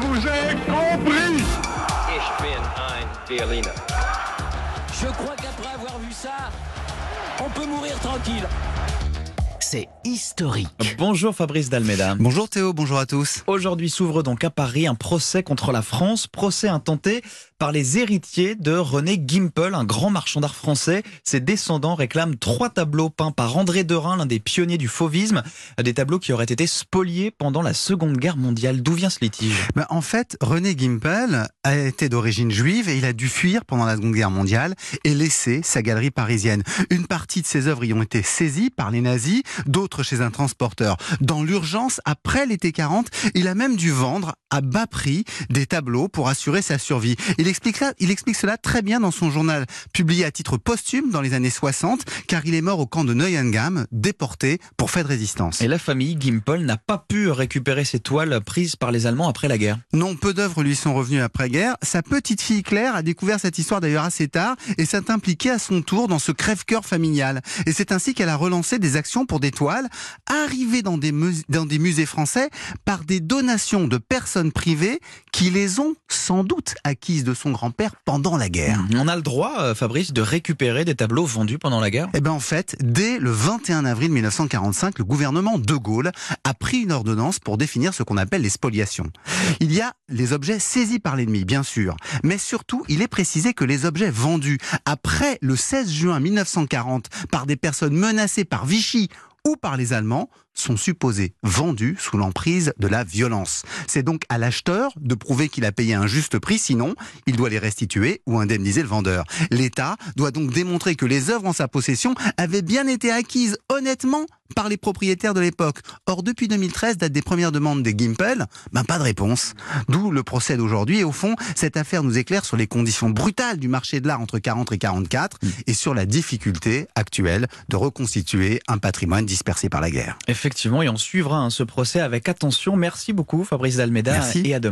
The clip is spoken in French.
Je vous ai compris Ich bin ein Berliner. Je crois qu'après avoir vu ça, on peut mourir tranquille. C'est historique. Bonjour Fabrice Dalméda. Bonjour Théo, bonjour à tous. Aujourd'hui s'ouvre donc à Paris un procès contre la France, procès intenté par les héritiers de René Gimpel, un grand marchand d'art français. Ses descendants réclament trois tableaux peints par André Derain, l'un des pionniers du fauvisme, des tableaux qui auraient été spoliés pendant la Seconde Guerre mondiale. D'où vient ce litige? Ben, en fait, René Gimpel a été d'origine juive et il a dû fuir pendant la Seconde Guerre mondiale et laisser sa galerie parisienne. Une partie de ses œuvres y ont été saisies par les nazis, d'autres chez un transporteur. Dans l'urgence, après l'été 40, il a même dû vendre à bas prix des tableaux pour assurer sa survie. Il explique, ça- il explique cela très bien dans son journal publié à titre posthume dans les années 60, car il est mort au camp de Neuengamme, déporté pour fait de résistance. Et la famille Gimpel n'a pas pu récupérer ses toiles prises par les Allemands après la guerre. Non, peu d'œuvres lui sont revenues après-guerre. Sa petite fille Claire a découvert cette histoire d'ailleurs assez tard et s'est impliquée à son tour dans ce crève-cœur familial. Et c'est ainsi qu'elle a relancé des actions pour des toiles arrivées dans des, mus- dans des musées français par des donations de personnes privées qui les ont sans doute acquises de son grand-père pendant la guerre. On a le droit, euh, Fabrice, de récupérer des tableaux vendus pendant la guerre? Eh bien en fait, dès le 21 avril 1945, le gouvernement de Gaulle a pris une ordonnance pour définir ce qu'on appelle les spoliations. Il y a les objets saisis par l'ennemi, bien sûr, mais surtout, il est précisé que les objets vendus après le 16 juin 1940 par des personnes menacées par Vichy ou par les Allemands sont supposés vendus sous l'emprise de la violence. C'est donc à l'acheteur de prouver qu'il a payé un juste prix, sinon il doit les restituer ou indemniser le vendeur. L'État doit donc démontrer que les œuvres en sa possession avaient bien été acquises honnêtement par les propriétaires de l'époque. Or, depuis 2013, date des premières demandes des Gimpel, ben pas de réponse. D'où le procès d'aujourd'hui. Et au fond, cette affaire nous éclaire sur les conditions brutales du marché de l'art entre 40 et 44 et sur la difficulté actuelle de reconstituer un patrimoine dispersé par la guerre. Effectivement, et on suivra hein, ce procès avec attention. Merci beaucoup Fabrice Dalméda Merci. et à demain.